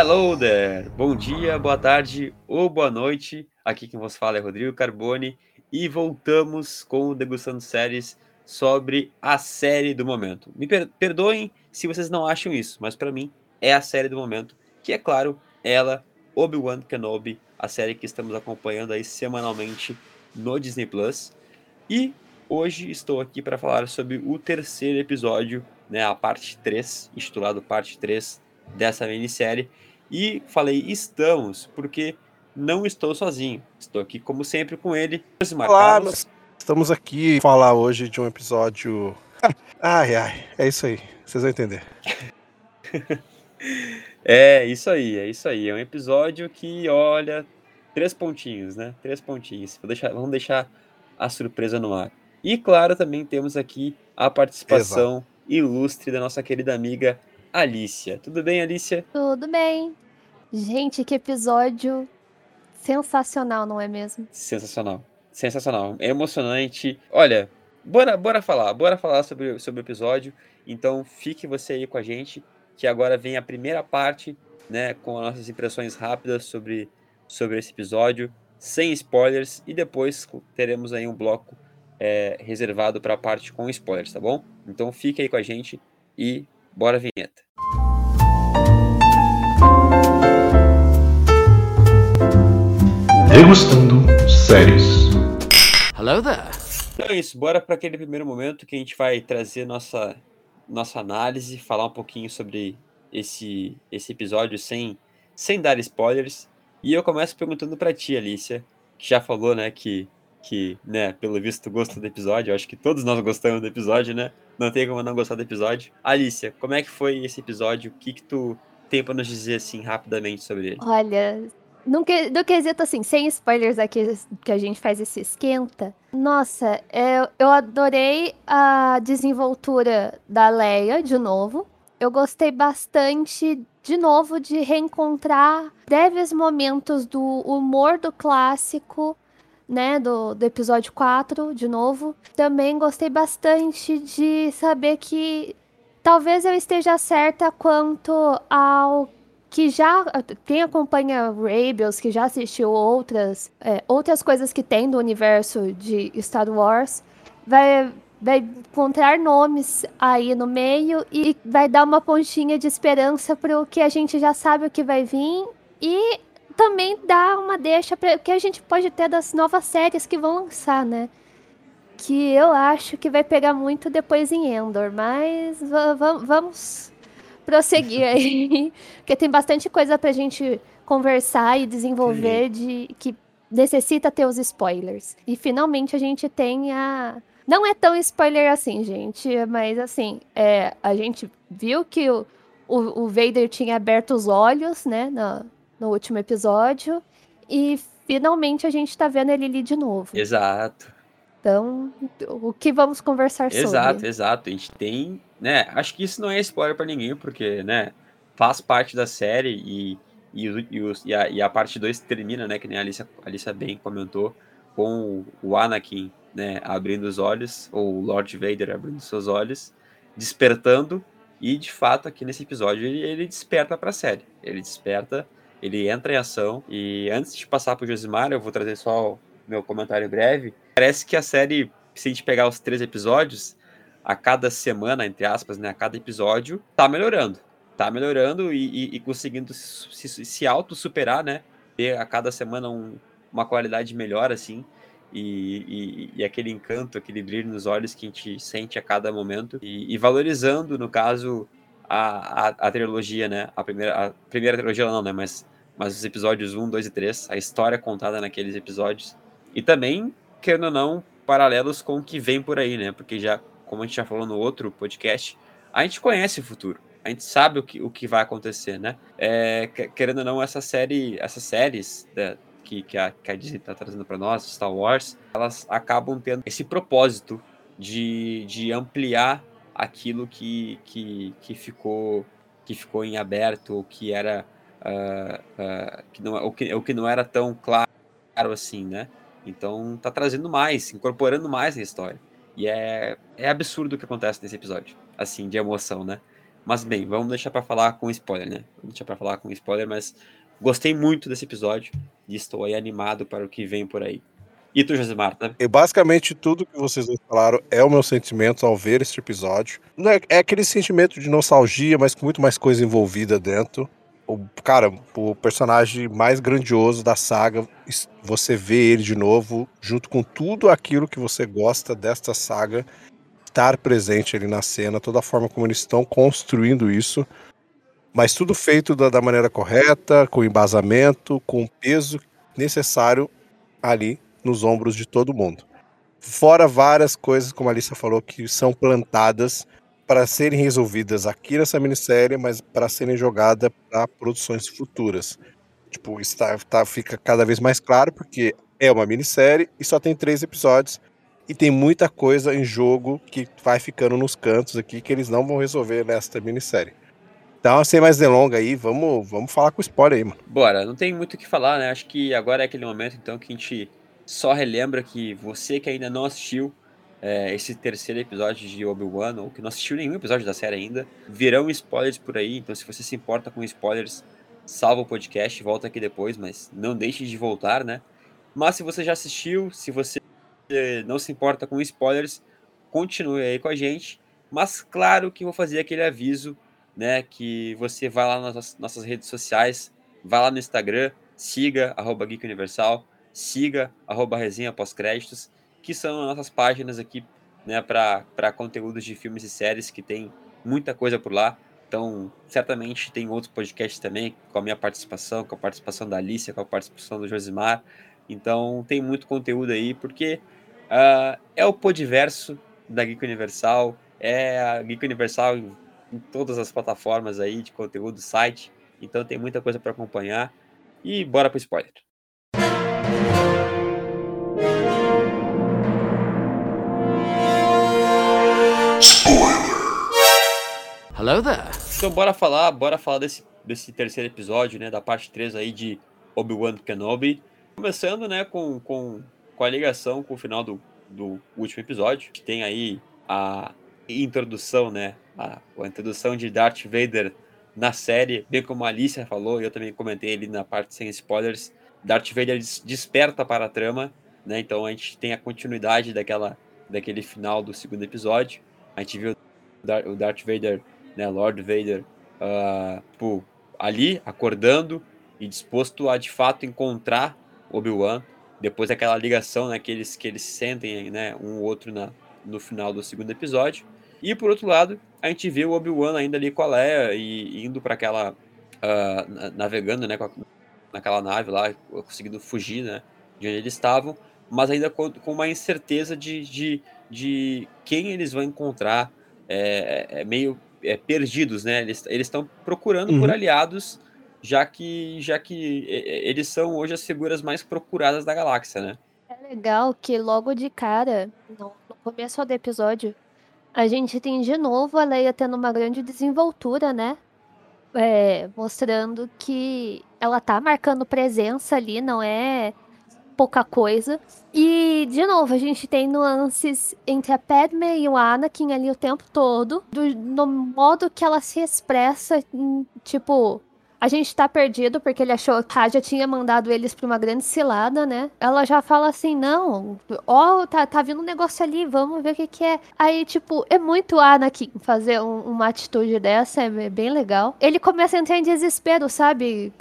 Hello there! Bom dia, boa tarde ou boa noite. Aqui quem vos fala é Rodrigo Carboni e voltamos com o Degustando Séries sobre a série do momento. Me per perdoem se vocês não acham isso, mas para mim é a série do momento, que é claro, ela, Obi-Wan Kenobi, a série que estamos acompanhando aí semanalmente no Disney Plus. E hoje estou aqui para falar sobre o terceiro episódio, né, a parte 3, intitulado parte 3 dessa minissérie. E falei estamos, porque não estou sozinho. Estou aqui, como sempre, com ele, Olá, nós estamos aqui falar hoje de um episódio. ai, ai, é isso aí. Vocês vão entender. é, isso aí, é isso aí. É um episódio que, olha, três pontinhos, né? Três pontinhos. Deixar, vamos deixar a surpresa no ar. E, claro, também temos aqui a participação Exato. ilustre da nossa querida amiga Alicia. Tudo bem, Alicia? Tudo bem. Gente, que episódio sensacional, não é mesmo? Sensacional. Sensacional. É emocionante. Olha, bora, bora falar. Bora falar sobre, sobre o episódio. Então, fique você aí com a gente, que agora vem a primeira parte, né, com as nossas impressões rápidas sobre, sobre esse episódio, sem spoilers, e depois teremos aí um bloco é, reservado para a parte com spoilers, tá bom? Então, fique aí com a gente e Bora a vinheta. Degustando séries. Hello there. Então é isso, bora para aquele primeiro momento que a gente vai trazer nossa nossa análise, falar um pouquinho sobre esse esse episódio sem sem dar spoilers. E eu começo perguntando para ti, Alicia, que já falou, né, que que, né, pelo visto gosta do episódio, eu acho que todos nós gostamos do episódio, né? Não tem como não gostar do episódio. Alicia, como é que foi esse episódio? O que que tu tem para nos dizer, assim, rapidamente sobre ele? Olha, no, que, no quesito, assim, sem spoilers aqui que a gente faz esse esquenta, nossa, eu, eu adorei a desenvoltura da Leia, de novo. Eu gostei bastante, de novo, de reencontrar breves momentos do humor do clássico né, do, do episódio 4, de novo. Também gostei bastante de saber que talvez eu esteja certa quanto ao que já quem acompanha Rebels, que já assistiu outras é, outras coisas que tem do universo de Star Wars, vai vai encontrar nomes aí no meio e vai dar uma pontinha de esperança para o que a gente já sabe o que vai vir e também dá uma deixa para que a gente pode ter das novas séries que vão lançar, né? Que eu acho que vai pegar muito depois em Endor, mas vamos prosseguir aí, porque tem bastante coisa pra gente conversar e desenvolver de que necessita ter os spoilers. E finalmente a gente tem a não é tão spoiler assim, gente, mas assim, é, a gente viu que o, o, o Vader tinha aberto os olhos, né, no, no último episódio. E finalmente a gente tá vendo ele ali de novo. Exato. Então, o que vamos conversar exato, sobre? Exato, exato. A gente tem, né? Acho que isso não é spoiler para ninguém, porque, né? Faz parte da série e, e, e, e, a, e a parte 2 termina, né? Que nem a Alicia, a Alicia bem comentou, com o Anakin, né? Abrindo os olhos, ou o Lord Vader abrindo seus olhos, despertando. E de fato, aqui nesse episódio, ele, ele desperta para a série. Ele desperta ele entra em ação. E antes de passar pro Josimar, eu vou trazer só o meu comentário breve. Parece que a série, se a gente pegar os três episódios, a cada semana, entre aspas, né, a cada episódio, tá melhorando. Tá melhorando e, e, e conseguindo se, se auto-superar, né? Ter a cada semana um, uma qualidade melhor, assim. E, e, e, aquele encanto, aquele brilho nos olhos que a gente sente a cada momento. E, e valorizando, no caso, a, a, a, trilogia, né? A primeira, a primeira trilogia não, né? Mas mas os episódios 1, 2 e 3, a história contada naqueles episódios. E também, querendo ou não, paralelos com o que vem por aí, né? Porque já, como a gente já falou no outro podcast, a gente conhece o futuro. A gente sabe o que, o que vai acontecer, né? É, querendo ou não, essa série, essas séries da, que, que, a, que a Disney está trazendo para nós, Star Wars, elas acabam tendo esse propósito de, de ampliar aquilo que, que, que, ficou, que ficou em aberto, que era uh, uh, que não, o, que, o que não era tão claro assim, né? Então tá trazendo mais, incorporando mais na história. E é, é absurdo o que acontece nesse episódio, assim, de emoção, né? Mas bem, vamos deixar para falar com spoiler, né? Vamos deixar para falar com spoiler, mas gostei muito desse episódio e estou aí animado para o que vem por aí. E tu, Josimar, né? E basicamente tudo que vocês falaram é o meu sentimento ao ver este episódio. É, é aquele sentimento de nostalgia, mas com muito mais coisa envolvida dentro. O, cara, o personagem mais grandioso da saga, você vê ele de novo, junto com tudo aquilo que você gosta desta saga, estar presente ali na cena, toda a forma como eles estão construindo isso. Mas tudo feito da, da maneira correta, com embasamento, com o peso necessário ali nos ombros de todo mundo. Fora várias coisas, como a Alissa falou, que são plantadas para serem resolvidas aqui nessa minissérie, mas para serem jogadas para produções futuras. Tipo, está, tá, fica cada vez mais claro, porque é uma minissérie e só tem três episódios. E tem muita coisa em jogo que vai ficando nos cantos aqui que eles não vão resolver nesta minissérie. Então, sem mais delonga aí, vamos, vamos falar com spoiler aí, mano. Bora, não tem muito o que falar, né? Acho que agora é aquele momento, então, que a gente só relembra que você que ainda não assistiu é, esse terceiro episódio de Obi-Wan, ou que não assistiu nenhum episódio da série ainda, virão spoilers por aí, então se você se importa com spoilers, salva o podcast, volta aqui depois, mas não deixe de voltar, né? Mas se você já assistiu, se você não se importa com spoilers, continue aí com a gente. Mas claro que vou fazer aquele aviso, né? Que você vai lá nas nossas redes sociais, vai lá no Instagram, siga arroba Geek Universal, siga arroba resenha pós-créditos, que são as nossas páginas aqui né, para conteúdos de filmes e séries que tem muita coisa por lá. Então, certamente tem outros podcasts também, com a minha participação, com a participação da Alicia, com a participação do Josimar. Então, tem muito conteúdo aí, porque uh, é o podiverso da Geek Universal, é a Geek Universal em, em todas as plataformas aí de conteúdo, site. Então, tem muita coisa para acompanhar. E bora para o spoiler. Hello there. Então bora falar, bora falar desse, desse terceiro episódio, né, da parte 3 aí de Obi-Wan Kenobi. Começando, né, com, com, com a ligação com o final do, do último episódio, que tem aí a introdução, né, a, a introdução de Darth Vader na série, bem como a Alicia falou, e eu também comentei ali na parte sem spoilers, Darth Vader desperta para a trama, né, então a gente tem a continuidade daquela, daquele final do segundo episódio, a gente viu o Darth Vader né, Lord Vader, uh, ali, acordando e disposto a de fato encontrar Obi-Wan, depois daquela ligação né, que, eles, sentem né, um ou outro na, no final do segundo episódio. E por outro lado, a gente vê o Obi-Wan ainda ali com a Leia e indo para aquela. Uh, navegando né, a, naquela nave lá, conseguindo fugir né, de onde eles estavam, mas ainda com, com uma incerteza de, de, de quem eles vão encontrar. É, é meio é, perdidos, né? Eles estão procurando uhum. por aliados, já que, já que eles são hoje as figuras mais procuradas da galáxia, né? É legal que logo de cara, no, no começo do episódio, a gente tem de novo a Leia tendo uma grande desenvoltura, né? É, mostrando que ela tá marcando presença ali, não é pouca coisa. E, de novo, a gente tem nuances entre a Padme e o Anakin ali o tempo todo, do, no modo que ela se expressa, tipo, a gente tá perdido porque ele achou que a Raja tinha mandado eles pra uma grande cilada, né? Ela já fala assim: não, ó, tá, tá vindo um negócio ali, vamos ver o que que é. Aí, tipo, é muito Anakin fazer um, uma atitude dessa, é bem legal. Ele começa a entrar em desespero, sabe?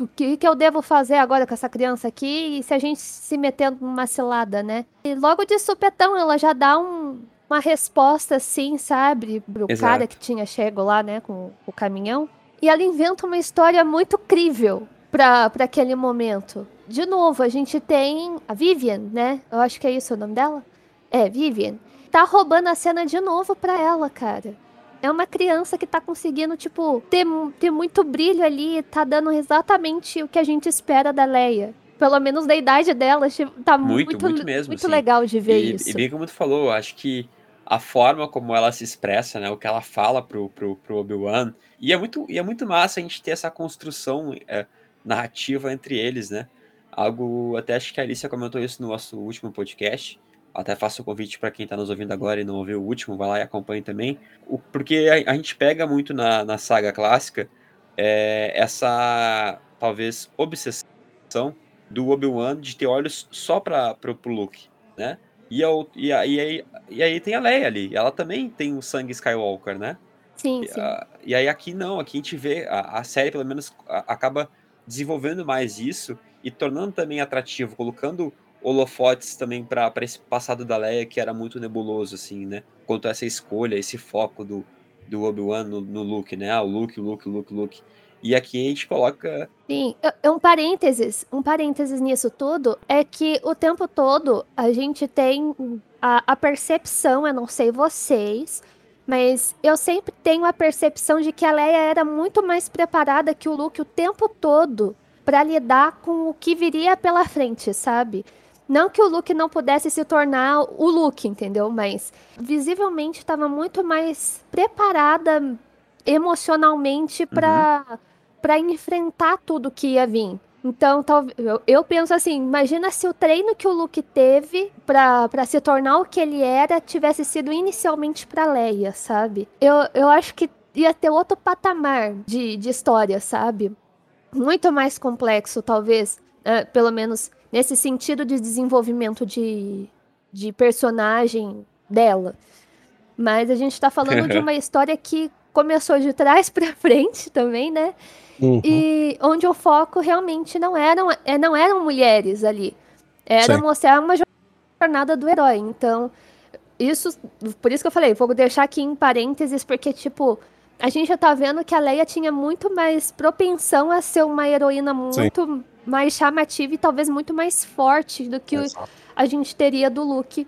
O que, que eu devo fazer agora com essa criança aqui e se a gente se metendo numa cilada, né? E logo de supetão ela já dá um, uma resposta assim, sabe? Pro Exato. cara que tinha chego lá, né, com o caminhão. E ela inventa uma história muito crível para aquele momento. De novo, a gente tem a Vivian, né? Eu acho que é isso o nome dela. É, Vivian. Tá roubando a cena de novo pra ela, cara é uma criança que tá conseguindo, tipo, ter, ter muito brilho ali, tá dando exatamente o que a gente espera da Leia. Pelo menos da idade dela, tá muito, muito, muito, mesmo, muito legal de ver e, isso. E bem como tu falou, acho que a forma como ela se expressa, né, o que ela fala pro, pro, pro Obi-Wan, e é, muito, e é muito massa a gente ter essa construção é, narrativa entre eles, né? Algo, até acho que a Alicia comentou isso no nosso último podcast, até faço o convite para quem está nos ouvindo agora e não ouviu o último, vai lá e acompanhe também. O, porque a, a, gente pega muito na, na saga clássica é, essa, talvez, obsessão do Obi-Wan de ter olhos só para o Luke, né? E, eu, e, a, e, aí, e aí tem a Leia ali, ela também tem o sangue Skywalker, né? Sim, sim. E, e aí aqui não, aqui a gente vê, a, a série pelo menos a, acaba desenvolvendo mais isso e tornando também atrativo, colocando holofotes também para esse passado da Leia que era muito nebuloso, assim, né? Quanto a essa escolha, esse foco do, do Obi-Wan no, no Luke, né? Ah, o Luke, Luke, Luke, Luke. E aqui a gente coloca. Sim, um parênteses, um parênteses nisso tudo é que o tempo todo a gente tem a, a percepção, eu não sei vocês, mas eu sempre tenho a percepção de que a Leia era muito mais preparada que o Luke o tempo todo para lidar com o que viria pela frente, sabe? Não que o Luke não pudesse se tornar o Luke, entendeu? Mas visivelmente estava muito mais preparada emocionalmente para uhum. para enfrentar tudo que ia vir. Então, eu, eu penso assim, imagina se o treino que o Luke teve para se tornar o que ele era tivesse sido inicialmente para Leia, sabe? Eu, eu acho que ia ter outro patamar de, de história, sabe? Muito mais complexo, talvez, uh, pelo menos nesse sentido de desenvolvimento de, de personagem dela. Mas a gente está falando de uma história que começou de trás para frente também, né? Uhum. E onde o foco realmente não eram, é, não eram mulheres ali. Era Sim. mostrar uma jornada do herói. Então, isso, por isso que eu falei, vou deixar aqui em parênteses, porque, tipo, a gente já tá vendo que a Leia tinha muito mais propensão a ser uma heroína muito Sim mais chamativa e talvez muito mais forte do que a gente teria do Luke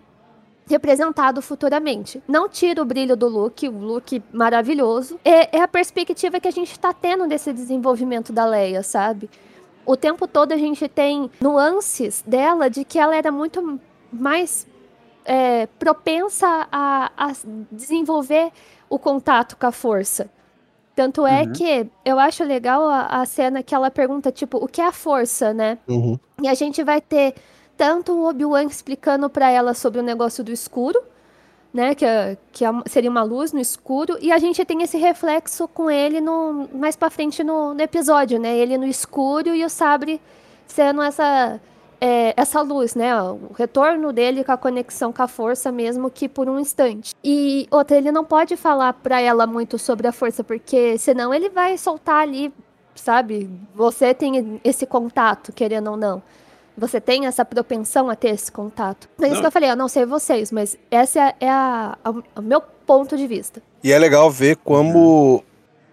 representado futuramente. Não tira o brilho do Luke, o Luke maravilhoso. É, é a perspectiva que a gente está tendo desse desenvolvimento da Leia, sabe? O tempo todo a gente tem nuances dela de que ela era muito mais é, propensa a, a desenvolver o contato com a força. Tanto é uhum. que eu acho legal a, a, cena que ela pergunta, tipo, o que é a força, né? Uhum. E a gente vai ter tanto o Obi-Wan explicando para ela sobre o negócio do escuro, né? Que, que seria uma luz no escuro. E a gente tem esse reflexo com ele no, mais pra frente no, no episódio, né? Ele no escuro e o sabre sendo essa é, essa luz, né? O retorno dele com a conexão com a força, mesmo que por um instante. E outra, ele não pode falar para ela muito sobre a força, porque senão ele vai soltar ali, sabe? Você tem esse contato, querendo ou não. Você tem essa propensão a ter esse contato. É isso que eu falei, eu não sei vocês, mas esse é, é a, a, o meu ponto de vista. E é legal ver como,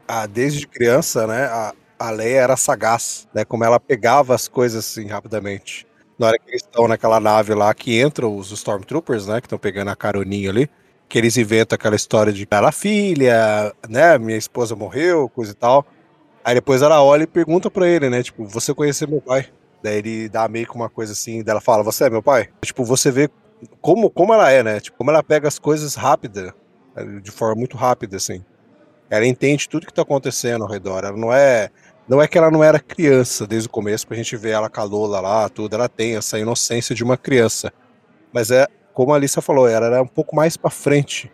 a, desde criança, né, a, a Leia era sagaz, né? Como ela pegava as coisas assim rapidamente na hora que eles estão naquela nave lá que entram os Stormtroopers, né? Que estão pegando a caroninha ali. Que eles inventam aquela história de ela filha, né? Minha esposa morreu, coisa e tal. Aí depois ela olha e pergunta pra ele, né? Tipo, você conheceu meu pai? Daí ele dá meio que uma coisa assim, dela fala, você é meu pai? Tipo, você vê como, como ela é, né? Tipo, como ela pega as coisas rápida, de forma muito rápida, assim. Ela entende tudo que tá acontecendo ao redor. Ela não é não é que ela não era criança desde o começo, pra gente ver ela com a Lola lá, tudo, ela tem essa inocência de uma criança. Mas é, como a Alissa falou, ela era um pouco mais para frente.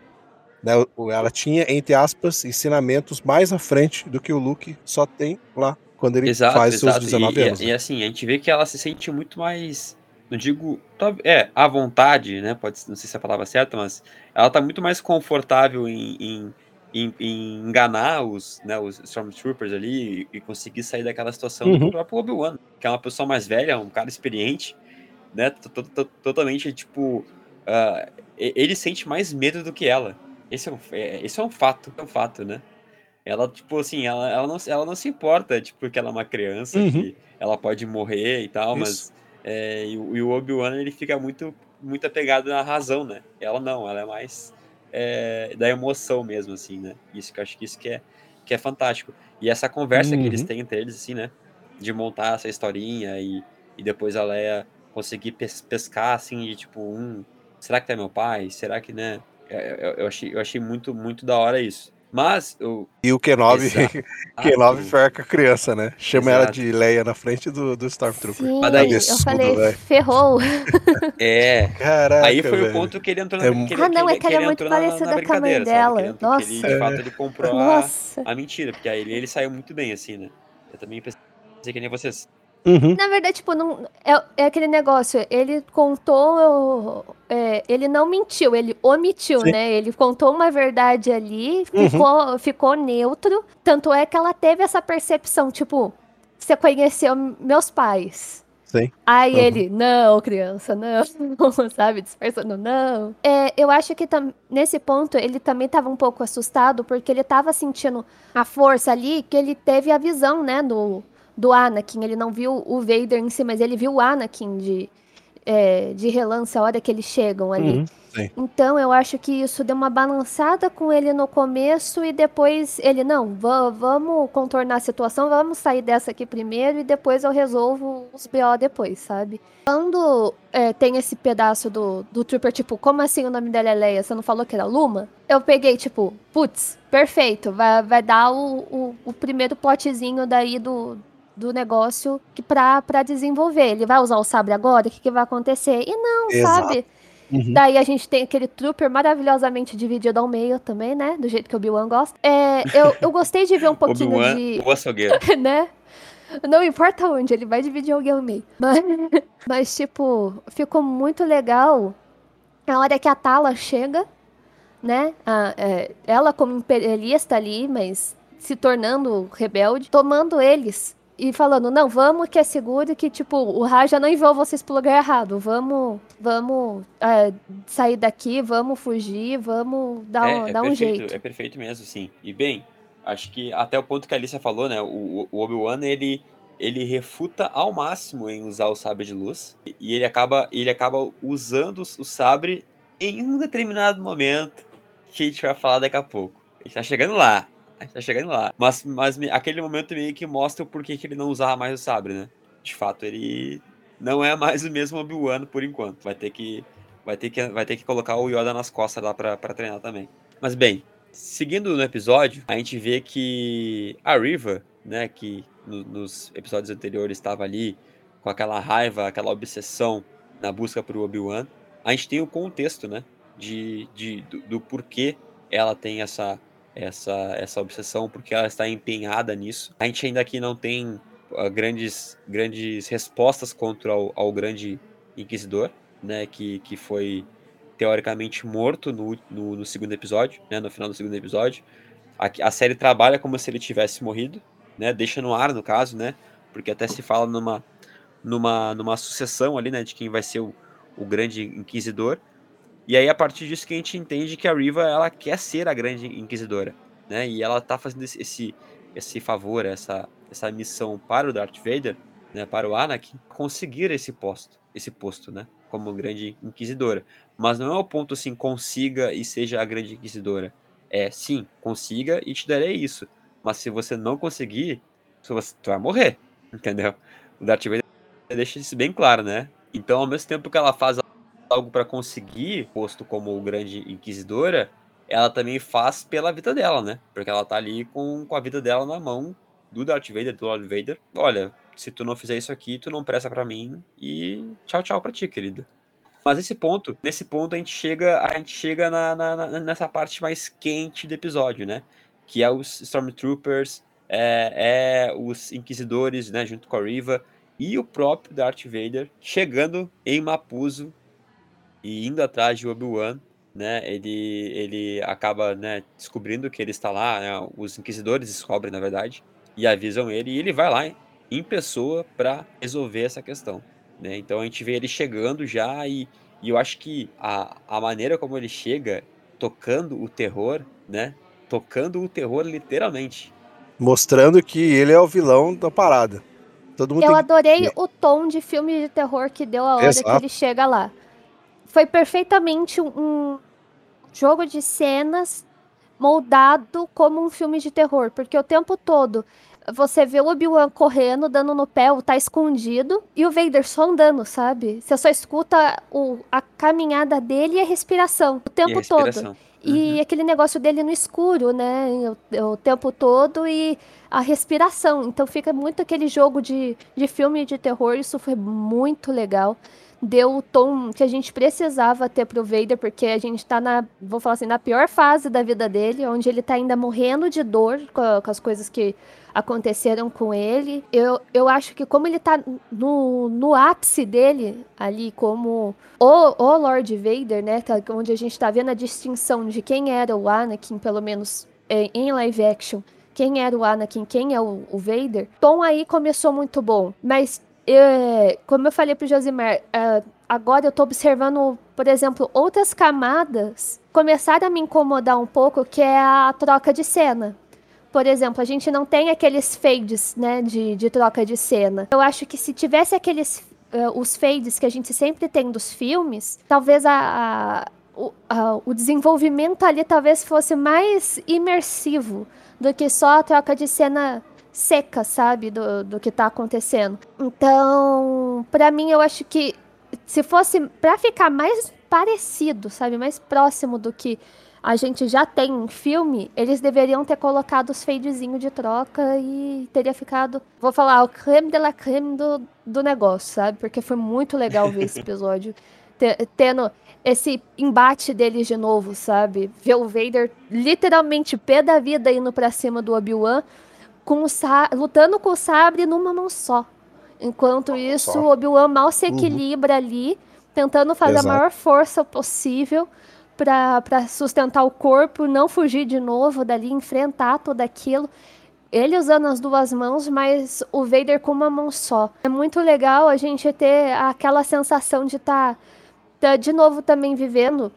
Né? Ela tinha, entre aspas, ensinamentos mais à frente do que o Luke só tem lá quando ele exato, faz exato. seus 19 e, anos. E, né? e assim, a gente vê que ela se sente muito mais não digo, é, à vontade, né? Pode, não sei se é a palavra certa, mas ela tá muito mais confortável em, em, em, em enganar os, né, os Stormtroopers ali e, e conseguir sair daquela situação uhum. do próprio Obi-Wan, que é uma pessoa mais velha, um cara experiente, né? Totalmente, tipo. Uh, ele sente mais medo do que ela. Esse é um, é, esse é um fato, é um fato, né? Ela, tipo assim, ela, ela, não, ela não se importa, tipo, porque ela é uma criança, uhum. que ela pode morrer e tal, Isso. mas. É, e, e o Obi-Wan, ele fica muito, muito apegado na razão, né? Ela não, ela é mais é, da emoção mesmo, assim, né? Isso que eu acho que isso que é, que é fantástico. E essa conversa uhum. que eles uhum. têm entre eles, assim, né? De montar essa historinha e, e depois a Leia conseguir pes pescar, assim, de tipo, um, será que é meu pai? Será que, né? É, eu, eu, achei, eu achei muito, muito da hora isso. Mas o. E o Kenobi, Exato. Kenobi ferca a criança, né? Chama ela Exato. de Leia na frente do, do Stormtrooper. Sim, daí- eu Absurdo, falei, velho. ferrou. É. Caraca, Aí foi velho. o ponto que ele entrou É na ele- Ah, não, que é que ela é ele muito entrou na- na parecida com a mãe brincadeira, dela. Ele entrou- que ele, Nossa. de fato, ele comprou a, Nossa. a mentira, porque aí ele, ele saiu muito bem, assim, né? Eu também pensei que nem vocês. Uhum. Na verdade, tipo, não, é, é aquele negócio, ele contou, é, ele não mentiu, ele omitiu, Sim. né? Ele contou uma verdade ali, Uhum. ficou, ficou neutro, tanto é que ela teve essa percepção, tipo, você conheceu meus pais. Sim. Aí Uhum. ele, não, criança, não, sabe, disfarçando, não. É, eu acho que nesse ponto ele também tava um pouco assustado, porque ele tava sentindo a força ali, que ele teve a visão, né, do, do Anakin. Ele não viu o Vader em si, mas ele viu o Anakin de, é, de relance a hora que eles chegam ali. Uhum. Então eu acho que isso deu uma balançada com ele no começo e depois ele, não, va- vamos contornar a situação, vamos sair dessa aqui primeiro e depois eu resolvo os BO depois, sabe? Quando é, tem esse pedaço do, do Trooper, tipo, como assim o nome dela é Leia? Você não falou que era Luma? Eu peguei, tipo, putz, perfeito, vai, vai dar o, o, o primeiro plotzinho daí do, do negócio que pra, pra desenvolver. Ele vai usar o sabre agora? O que, que vai acontecer? E não, Exato. sabe? Uhum. Daí a gente tem aquele trooper maravilhosamente dividido ao meio também, né? Do jeito que o Obi-Wan gosta. É, eu, eu gostei de ver um pouquinho de. o açougueiro. né? Não importa onde, ele vai dividir alguém ao meio. Mas, mas, tipo, ficou muito legal a hora que a Tala chega, né? A- é, ela como imperialista ali, mas se tornando rebelde, tomando eles e falando, não, vamos que é seguro que, tipo, o Raja não enviou vocês pro lugar errado. Vamos, vamos é, sair daqui, vamos fugir, vamos dar, um, é, é dar um perfeito, jeito. É perfeito mesmo, sim. E bem, acho que até o ponto que a Alicia falou, né? O, o Obi-Wan, ele, ele refuta ao máximo em usar o sabre de luz. E ele acaba, ele acaba usando o sabre em um determinado momento que a gente vai falar daqui a pouco. A gente tá chegando lá. A gente tá chegando lá. Mas, mas aquele momento meio que mostra o porquê que ele não usava mais o sabre, né? De fato, ele não é mais o mesmo Obi-Wan por enquanto. Vai ter que. Vai ter que, vai ter que colocar o Yoda nas costas lá pra treinar também. Mas bem, seguindo no episódio, a gente vê que a Riva, né, que no- nos episódios anteriores estava ali com aquela raiva, aquela obsessão na busca por Obi-Wan, a gente tem o contexto, né, de, de, do, do porquê ela tem essa, essa, essa obsessão, porque ela está empenhada nisso. A gente ainda aqui não tem ah, grandes, grandes respostas contra o, ao grande Inquisidor, né, que, que foi teoricamente morto no, no, no segundo episódio, né, no final do segundo episódio. A, a série trabalha como se ele tivesse morrido, né, deixa no ar no caso, né, porque até se fala numa, numa, numa sucessão ali, né, de quem vai ser o, o grande inquisidor. E aí a partir disso que a gente entende que a Riva ela quer ser a grande inquisidora, né, e ela tá fazendo esse, esse, favor, essa, essa missão para o Darth Vader, né, para o Anakin, conseguir esse posto, esse posto, né, como grande inquisidora. Mas não é o ponto assim, consiga e seja a grande inquisidora. É, sim, consiga e te darei isso. Mas se você não conseguir, você vai morrer, entendeu? O Darth Vader deixa isso bem claro, né? Então, ao mesmo tempo que ela faz algo para conseguir posto como grande inquisidora, ela também faz pela vida dela, né? Porque ela tá ali com, com a vida dela na mão do Darth Vader, do Lord Vader. Olha, se tu não fizer isso aqui, tu não presta para mim e tchau, tchau pra ti, querida. Mas esse ponto, nesse ponto a gente chega, a gente chega na, na- na- nessa parte mais quente do episódio, né? Que é os Stormtroopers, é, é os Inquisidores, né? Junto com a Riva e o próprio Darth Vader chegando em Mapuzo e indo atrás de Obi-Wan, né? Ele, ele acaba, né, descobrindo que ele está lá, né, os Inquisidores descobrem, na verdade, e avisam ele, e ele vai lá em pessoa para resolver essa questão. Né? Então a gente vê ele chegando já e, e eu acho que a, a maneira como ele chega, tocando o terror, né? Tocando o terror literalmente. Mostrando que ele é o vilão da parada. Todo mundo Eu tem adorei o tom de filme de terror que deu a hora Exato. que ele chega lá. Foi perfeitamente um jogo de cenas moldado como um filme de terror, porque o tempo todo você vê o Obi-Wan correndo, dando no pé, ou tá escondido, e o Vader só andando, sabe? Você só escuta o- a caminhada dele e a respiração o tempo todo. respiração. E aquele negócio dele no escuro, né? O, o tempo todo e a respiração. Então fica muito aquele jogo de, de filme de terror. Isso foi muito legal. Deu o tom que a gente precisava ter pro Vader, porque a gente tá na, vou falar assim, na pior fase da vida dele, onde ele tá ainda morrendo de dor com, a, com as coisas que aconteceram com ele. Eu, eu acho que como ele tá no, no ápice dele, ali como o, o Lord Vader, né? Tá, onde a gente tá vendo a distinção de quem era o Anakin, pelo menos é, em live action, quem era o Anakin, quem é o, o Vader. Tom aí começou muito bom, mas é, como eu falei pro Josimar, é, agora eu tô observando, por exemplo, outras camadas começaram a me incomodar um pouco, que é a troca de cena por exemplo, a gente não tem aqueles fades, né, de, de troca de cena. Eu acho que se tivesse aqueles uh, os fades que a gente sempre tem dos filmes, talvez a, a, o, a, o desenvolvimento ali talvez fosse mais imersivo do que só a troca de cena seca, sabe, do, do que tá acontecendo. Então, para mim, eu acho que se fosse para ficar mais parecido, sabe, mais próximo do que a gente já tem um filme, eles deveriam ter colocado os fadezinhos de troca e teria ficado, vou falar, o creme de la creme do, do negócio, sabe? Porque foi muito legal ver esse episódio. Tendo esse embate deles de novo, sabe? Ver o Vader literalmente pé da vida indo pra cima do Obi-Wan, com lutando com o sabre numa mão só. Enquanto isso, o Obi-Wan mal se uhum. equilibra uhum. ali, tentando fazer Exato. a maior força possível para sustentar o corpo, não fugir de novo dali, enfrentar tudo aquilo. Ele usando as duas mãos, mas o Vader com uma mão só. É muito legal a gente ter aquela sensação de estar tá, tá de novo também vivendo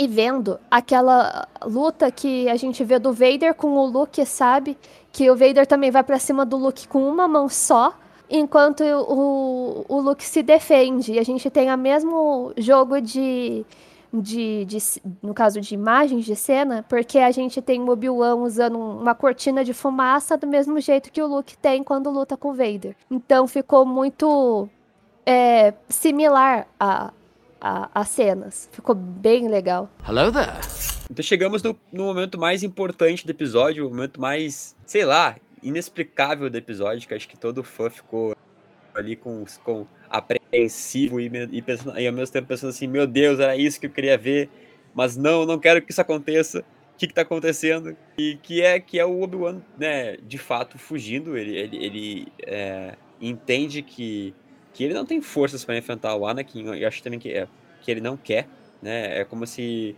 e vendo aquela luta que a gente vê do Vader com o Luke, sabe? Que o Vader também vai para cima do Luke com uma mão só, enquanto o, o Luke se defende. E a gente tem o mesmo jogo de de, de, no caso de imagens de cena, porque a gente tem o Obi-Wan usando uma cortina de fumaça do mesmo jeito que o Luke tem quando luta com o Vader. Então ficou muito é, similar a, a, a, cenas. Ficou bem legal. Hello there. Então chegamos no, no momento mais importante do episódio, o momento mais, sei lá, inexplicável do episódio, que acho que todo fã ficou ali com, com apreensivo e, e, pensando, e ao mesmo tempo pensando assim, meu Deus, era isso que eu queria ver, mas não, não quero que isso aconteça. O que está acontecendo? E que é que é o Obi-Wan, né, de fato fugindo. Ele, ele, ele é, entende que, que ele não tem forças para enfrentar o Anakin. Eu acho também que, é, que ele não quer, né? É como se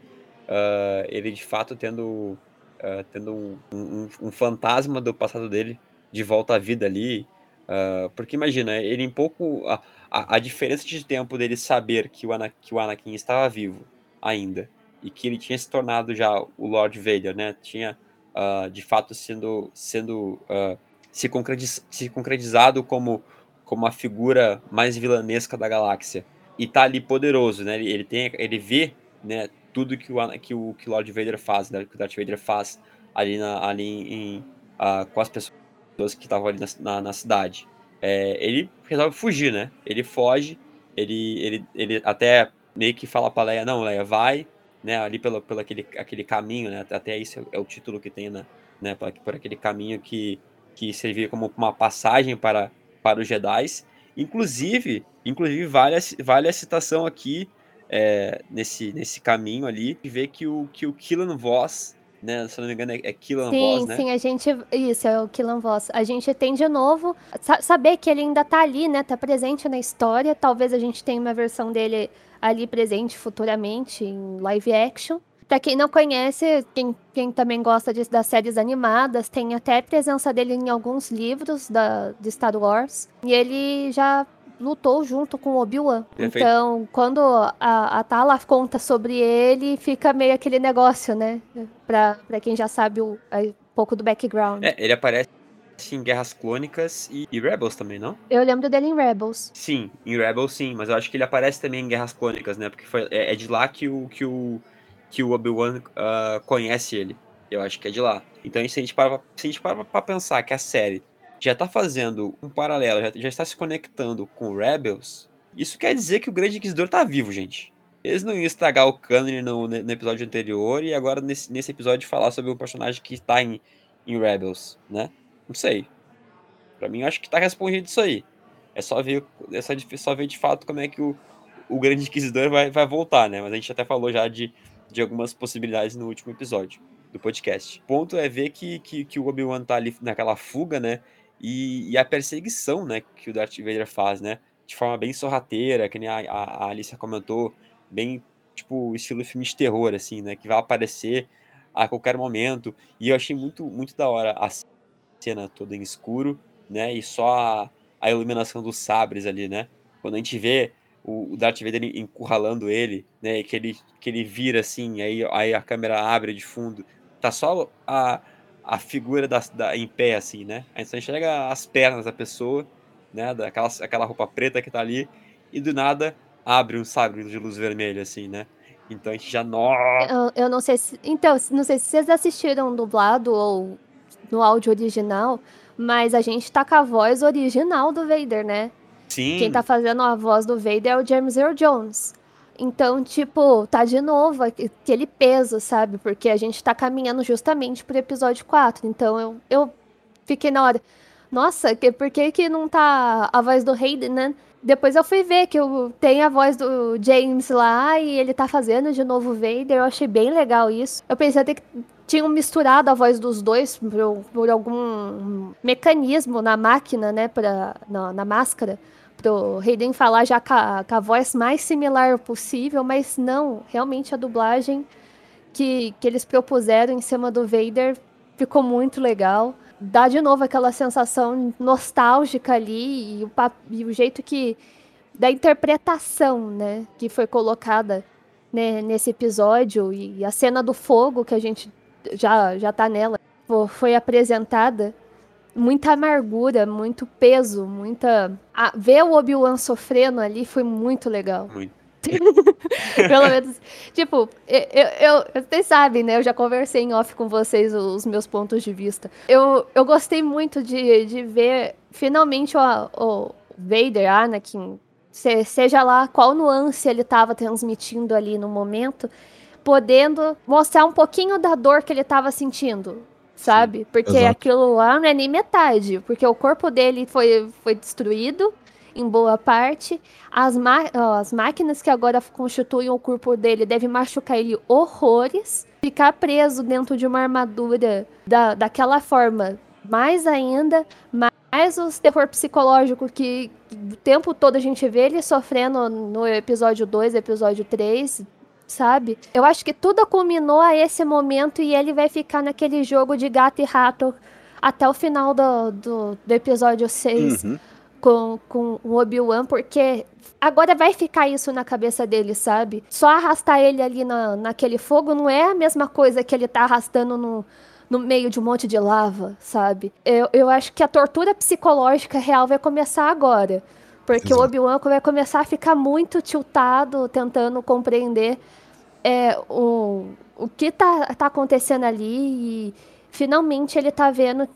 uh, ele de fato tendo, uh, tendo um, um, um fantasma do passado dele de volta à vida ali, Uh, porque imagina, ele em pouco. A, a, a, diferença de tempo dele saber que o, Ana, que o Anakin estava vivo ainda e que ele tinha se tornado já o Lord Vader, né? Tinha de fato sendo, sendo se concretizado como, como a figura mais vilanesca da galáxia e tá ali poderoso, né? Ele, ele tem, ele vê, né? Tudo que o que o que Lord Vader faz, né? que o Darth Vader faz ali na, ali em, com as pessoas que estavam ali na, na, na cidade. É, ele resolve fugir, né? Ele foge, ele, ele, ele até meio que fala pra Leia, não, Leia, vai, né? Ali pelo, pelo aquele, aquele caminho, né? Até isso é o título que tem, né? né por, por aquele caminho que, que servia como uma passagem para, para os Jedi. Inclusive, inclusive vale, a, vale a citação aqui é, nesse, nesse caminho ali, de ver que o, que o Killan Voss né? Se não me engano, é, é Killan sim, Voss, né? Sim, a gente. Isso, é o Killan Voss. A gente tem de novo. Saber que ele ainda tá ali, né? Tá presente na história. Talvez a gente tenha uma versão dele ali presente futuramente em live action. Pra quem não conhece, quem, quem também gosta de, das séries animadas, tem até presença dele em alguns livros da, de Star Wars. E ele já lutou junto com Obi-Wan. Então, quando a, a Tala conta sobre ele, fica meio aquele negócio, né? Pra, pra quem já sabe o, um pouco do background. É, ele aparece em Guerras Clônicas e, e, Rebels também, não? Eu lembro dele em Rebels. Sim, em Rebels sim, mas eu acho que ele aparece também em Guerras Clônicas, né? Porque foi, é, é de lá que o, que o, que o Obi-Wan uh, conhece ele. Eu acho que é de lá. Então, se a gente para, se a gente para pra pensar que a série já está fazendo um paralelo, já, já, está se conectando com Rebels, isso quer dizer que o Grande Inquisidor está vivo, gente. eles não iam estragar o canon no, no, episódio anterior e agora nesse, nesse episódio falar sobre um personagem que está em, em Rebels, né? Não sei. Pra mim, eu acho que tá respondido isso aí. É só ver, é só, só ver de fato como é que o, o Grande Inquisidor vai, vai voltar, né? Mas a gente até falou já de, de algumas possibilidades no último episódio do podcast. O ponto é ver que, que, que o Obi-Wan tá ali naquela fuga, né? E, e, a perseguição, né, que o Darth Vader faz, né? De forma bem sorrateira, que nem a, a, comentou, bem, tipo, estilo filme de terror, assim, né? Que vai aparecer a qualquer momento. E eu achei muito, muito da hora a cena toda em escuro, né? E só a, a iluminação dos sabres ali, né? Quando a gente vê o, Darth Vader encurralando ele, né? Que ele, que ele vira assim, aí, aí a câmera abre de fundo. Tá só a, a figura da, da, em pé, assim, né? A gente só enxerga as pernas da pessoa, né? Daquela, aquela roupa preta que tá ali. E do nada abre um sabre de luz vermelha, assim, né? Então a gente já. Eu, eu não sei se. Então, não sei se vocês assistiram dublado ou no áudio original, mas a gente tá com a voz original do Vader, né? Sim. Quem tá fazendo a voz do Vader é o James Earl Jones. Então, tipo, tá de novo aquele peso, sabe? Porque a gente tá caminhando justamente pro episódio 4. Então eu, eu fiquei na hora. Nossa, que, por que, que não tá a voz do Hayden, né? Depois eu fui ver que eu, tem a voz do James lá e ele tá fazendo de novo o Vader. Eu achei bem legal isso. Eu pensei até que tinham misturado a voz dos dois por, por algum mecanismo na máquina, né? Pra, na, na máscara. Pro Hayden falar já com a, com a voz mais similar possível, mas não. Realmente a dublagem que, que eles propuseram em cima do Vader ficou muito legal dá de novo aquela sensação nostálgica ali e o, e o jeito que da interpretação, né, que foi colocada né, nesse episódio e a cena do fogo que a gente já já tá nela foi apresentada muita amargura, muito peso, muita ah, ver o Obi-Wan sofrendo ali foi muito legal. Muito. Pelo menos, tipo, eu, eu, vocês sabem, né? Eu já conversei em off com vocês os meus pontos de vista. Eu, eu gostei muito de, de ver finalmente o, o Vader, Anakin, se, seja lá qual nuance ele estava transmitindo ali no momento, podendo mostrar um pouquinho da dor que ele estava sentindo, sabe? Porque Exato. aquilo lá não é nem metade, porque o corpo dele foi, foi destruído, em boa parte. As, as máquinas que agora constituem o corpo dele devem machucar ele horrores. Ficar preso dentro de uma armadura da, daquela forma, mais ainda, mais o terror psicológico que o tempo todo a gente vê ele sofrendo no episódio 2, episódio 3, sabe? Eu acho que tudo culminou a esse momento e ele vai ficar naquele jogo de gato e rato até o final do, do, do episódio 6. Uhum com, com o Obi-Wan, porque agora vai ficar isso na cabeça dele, sabe? Só arrastar ele ali na, naquele fogo não é a mesma coisa que ele tá arrastando no, no meio de um monte de lava, sabe? Eu, eu acho que a tortura psicológica real vai começar agora. Porque Exato. o Obi-Wan vai começar a ficar muito tiltado, tentando compreender é, o, o que tá, tá acontecendo ali. E finalmente ele tá vendo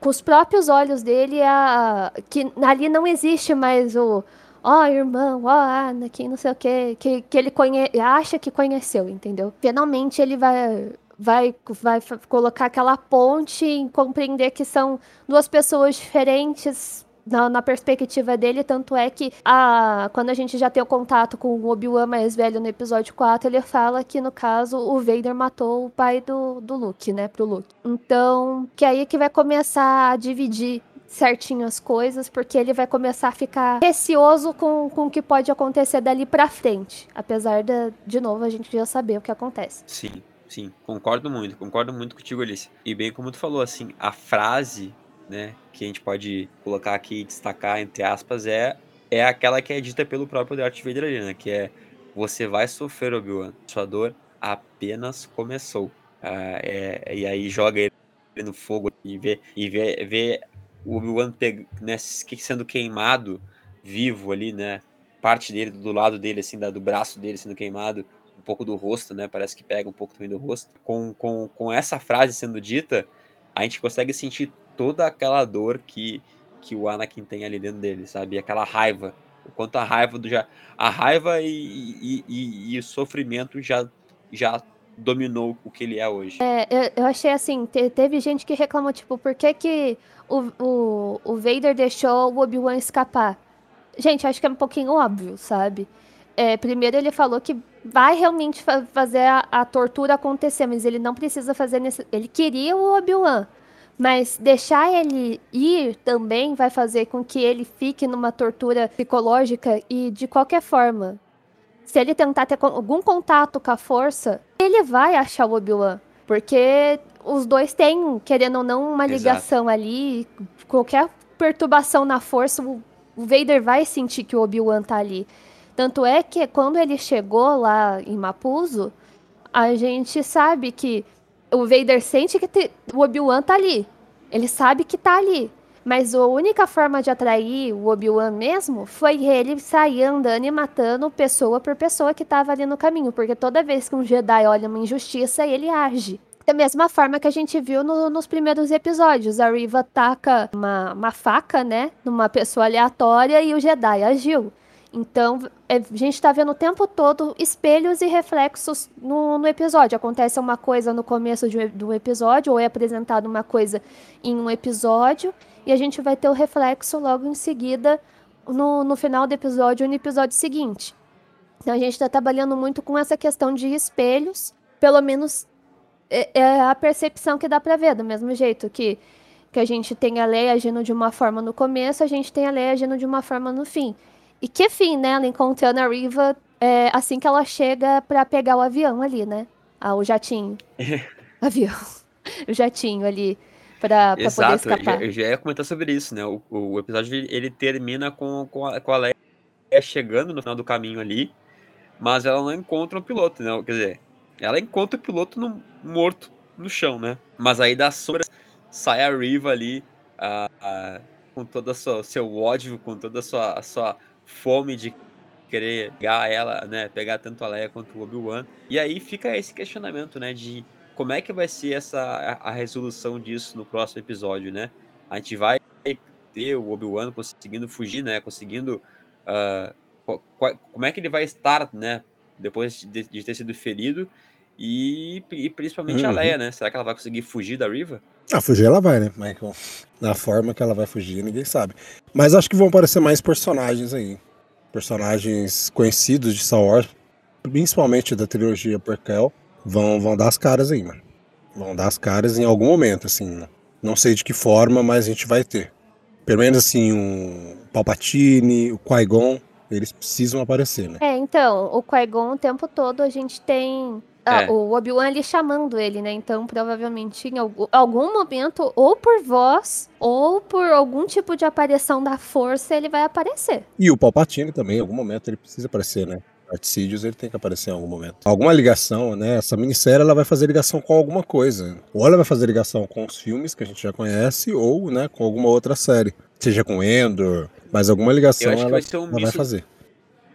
com os próprios olhos dele a, que ali não existe mais o ó oh, irmão, ó oh, Anakin, não sei o quê, que, que ele acha que conheceu, entendeu? Finalmente ele vai vai vai colocar aquela ponte em compreender que são duas pessoas diferentes na, na, perspectiva dele, tanto é que a, quando a gente já tem o contato com o Obi-Wan mais velho no episódio 4, ele fala que, no caso, o Vader matou o pai do, do Luke, né, pro Luke. Então, que aí que vai começar a dividir certinho as coisas, porque ele vai começar a ficar receoso com, com o que pode acontecer dali pra frente. Apesar de, de novo, a gente já saber o que acontece. Sim, sim, concordo muito, concordo muito contigo, Alice. E bem como tu falou, assim, a frase né, que a gente pode colocar aqui e destacar, entre aspas, é, é aquela que é dita pelo próprio Darth Vader ali, né, que é você vai sofrer, Obi-Wan, sua dor apenas começou. Ah, é, e aí joga ele no fogo e vê, e vê, vê o Obi-Wan né, sendo queimado vivo ali, né, parte dele, do lado dele, assim, da, do braço dele sendo queimado, um pouco do rosto, né, parece que pega um pouco também do rosto. Com, com, com essa frase sendo dita, a gente consegue sentir toda aquela dor que, que o Anakin tem ali dentro dele, sabe? Aquela raiva O quanto a raiva do já. A raiva e, e, e, e o sofrimento já, já dominou o que ele é hoje. É, eu, eu achei assim, te, teve gente que reclamou, tipo, por que, que o, o, o Vader deixou o Obi-Wan escapar? Gente, acho que é um pouquinho óbvio, sabe? É, primeiro ele falou que vai realmente fa fazer a, a, tortura acontecer, mas ele não precisa fazer nesse... Ele queria o Obi-Wan, mas deixar ele ir também vai fazer com que ele fique numa tortura psicológica e de qualquer forma, se ele tentar ter algum contato com a força, ele vai achar o Obi-Wan. Porque os dois têm, querendo ou não, uma ligação Exato. ali. Qualquer perturbação na força, o Vader vai sentir que o Obi-Wan tá ali. Tanto é que quando ele chegou lá em Mapuzo, a gente sabe que o Vader sente que te, o Obi-Wan tá ali. Ele sabe que tá ali. Mas a única forma de atrair o Obi-Wan mesmo foi ele sair andando e matando pessoa por pessoa que estava ali no caminho. Porque toda vez que um Jedi olha uma injustiça, ele age. Da mesma forma que a gente viu no, nos primeiros episódios. A Riva ataca uma, uma faca, né? Numa pessoa aleatória e o Jedi agiu. Então, é, a gente está vendo o tempo todo espelhos e reflexos no, no episódio. Acontece uma coisa no começo de, do episódio, ou é apresentado uma coisa em um episódio, e a gente vai ter o reflexo logo em seguida no, no final do episódio ou no episódio seguinte. Então, a gente está trabalhando muito com essa questão de espelhos, pelo menos é, é a percepção que dá para ver, do mesmo jeito que, que a gente tem a lei agindo de uma forma no começo, a gente tem a lei agindo de uma forma no fim. E que fim, né? Ela encontrando a Riva é, assim que ela chega para pegar o avião ali, né? Ah, o jatinho. avião. O jatinho ali para poder escapar. Eu já ia comentar sobre isso, né? O, o episódio ele termina com, com, a, com a Leia chegando no final do caminho ali, mas ela não encontra o piloto, né? Quer dizer, ela encontra o piloto no, morto no chão, né? Mas aí da sombra sai a Riva ali, a, a, com todo o seu ódio, com toda a sua, a sua fome de querer pegar ela, né, pegar tanto a Leia quanto o Obi-Wan. E aí fica esse questionamento, né, de como é que vai ser essa a, a resolução disso no próximo episódio, né? A gente vai ter o Obi-Wan conseguindo fugir, né, conseguindo uh, como é que ele vai estar, né, depois de, de ter sido ferido e, e principalmente uhum. a Leia, né? Será que ela vai conseguir fugir da Riva? Ah, fugir ela vai, né, Michael? Na forma que ela vai fugir, ninguém sabe. Mas acho que vão aparecer mais personagens aí. Personagens conhecidos de Star Wars, principalmente da trilogia Prequel, vão, vão dar as caras aí, mano. Vão dar as caras em algum momento, assim. Não sei de que forma, mas a gente vai ter. Pelo menos assim, um Palpatine, o Qui-Gon, eles precisam aparecer, né? É, então, o Qui-Gon o tempo todo a gente tem ah, é. o Obi-Wan ali chamando ele, né? Então, provavelmente, em algum, algum, momento, ou por voz, ou por algum tipo de aparição da força, ele vai aparecer. E o Palpatine também, em algum momento, ele precisa aparecer, né? Artsídios, ele tem que aparecer em algum momento. Alguma ligação, né? Essa minissérie, ela vai fazer ligação com alguma coisa. Ou ela vai fazer ligação com os filmes que a gente já conhece, ou, né, com alguma outra série. Seja com Endor, mas alguma ligação ela, vai, um ela vai fazer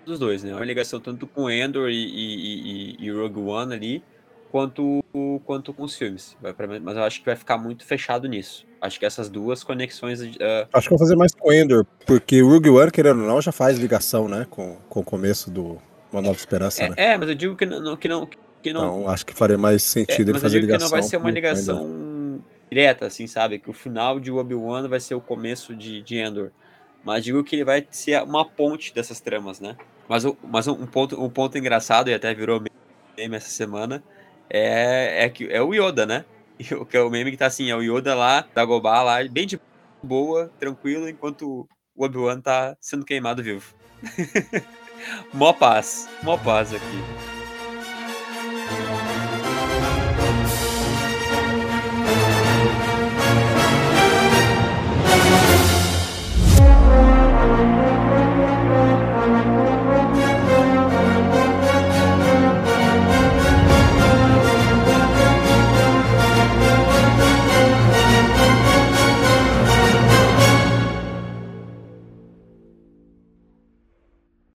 dos dois, né? Uma ligação tanto com Endor e, e, e, e Rogue One ali, quanto, quanto com os filmes. Mas eu acho que vai ficar muito fechado nisso. Acho que essas duas conexões. Uh... Acho que vai fazer mais com Endor, porque Rogue One, querendo ou não, já faz ligação, né? Com, com o começo do Uma Nova Esperança. É, né? é mas eu digo que não. Que não, que não... não acho que faria mais sentido é, ele fazer ligação. que não vai ser uma ligação direta, assim, sabe? Que o final de Obi-Wan vai ser o começo de, de Endor. Mas digo que ele vai ser uma ponte dessas tramas, né? Mas, mas um, ponto, um ponto engraçado, e até virou meme essa semana, é, é, que, é o Yoda, né? Que é o meme que tá assim, é o Yoda lá, da Gobá lá, bem de boa, tranquilo, enquanto o Obi-Wan tá sendo queimado vivo. mó paz, mó paz aqui.